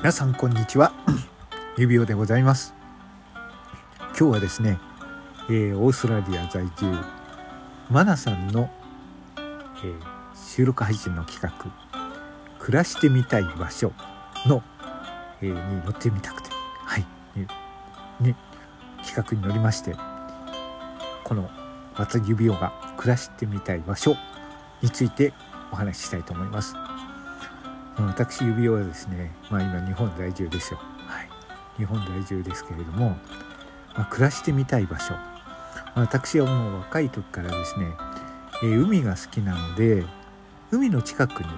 皆さんこんにちは指輪でございます今日はですね、えー、オーストラリア在住マナさんの、えー、収録配信の企画「暮らしてみたい場所の」えー、に乗ってみたくてはいね企画に乗りましてこの松指輪が暮らしてみたい場所についてお話ししたいと思います。私指輪はですね、まあ、今日本在住ですよ、はい、日本在住ですけれども、まあ、暮らしてみたい場所、私はもう若い時からですね、えー、海が好きなので海の近くに、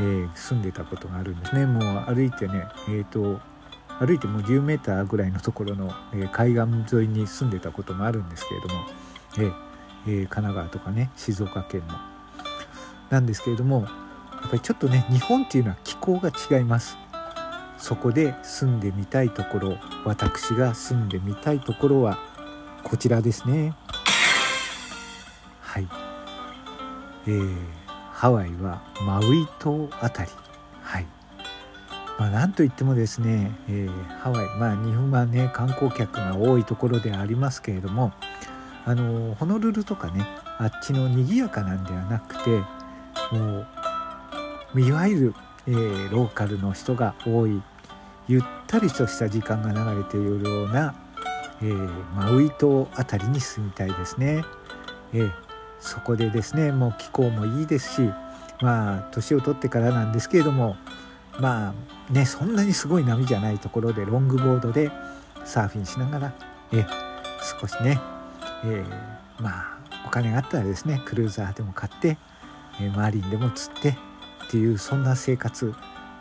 えー、住んでたことがあるんですね。もう歩いてねえーと、歩いてもう10メーターぐらいのところの、えー、海岸沿いに住んでたこともあるんですけれども、えーえー、神奈川とかね静岡県のなんですけれどもっぱりちょっとね日本っていうのは気候が違います。そこで住んでみたいところ私が住んでみたいところはこちらですね。はい。えー、ハワイはマウイ島あたり。はい。まあなんといってもですね、えー、ハワイまあ日本はね観光客が多いところではありますけれどもあのホノルルとかねあっちの賑やかなんではなくてもういわゆる、えー、ローカルの人が多い。ゆったりとした時間が流れているような、えー、マウイ島あたりに住みたいですね、えー、そこでですねもう気候もいいですしまあ年を取ってからなんですけれどもまあねそんなにすごい波じゃないところでロングボードでサーフィンしながら、え少しね、え、まあお金があったらですねクルーザーでも買って、えマリンでも釣ってっていうそんな生活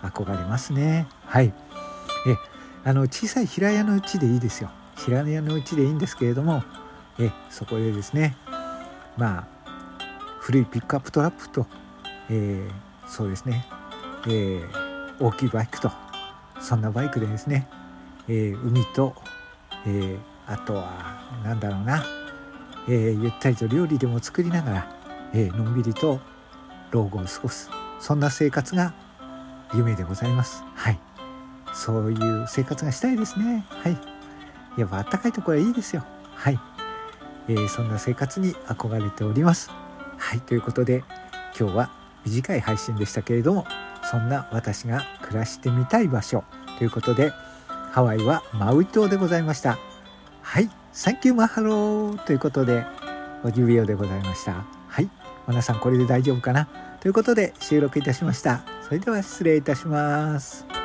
憧れますね。はい。えあの小さい平屋のうちでいいですよ。平屋のうちでいいんですけれどもえそこでですねまあ古いピックアップトラップと、えー、そうですね、えー、大きいバイクとそんなバイクでですね、えー、海と、え、あとは何だろうな、え、ゆったりと料理でも作りながら、え、のんびりと老後を過ごす。そんな生活が夢でございます。はい。そういう生活がしたいですね。はい。やっぱあったかいところはいいですよ。はい、えー、そんな生活に憧れております。はい。ということで今日は短い配信でしたけれどもそんな私が暮らしてみたい場所。ということでハワイはマウイ島でございました。はい。 Thank you mahalo。ということでおじびオでございました。はい。皆さんこれで大丈夫かな？いうことで収録いたしました。それでは失礼いたします。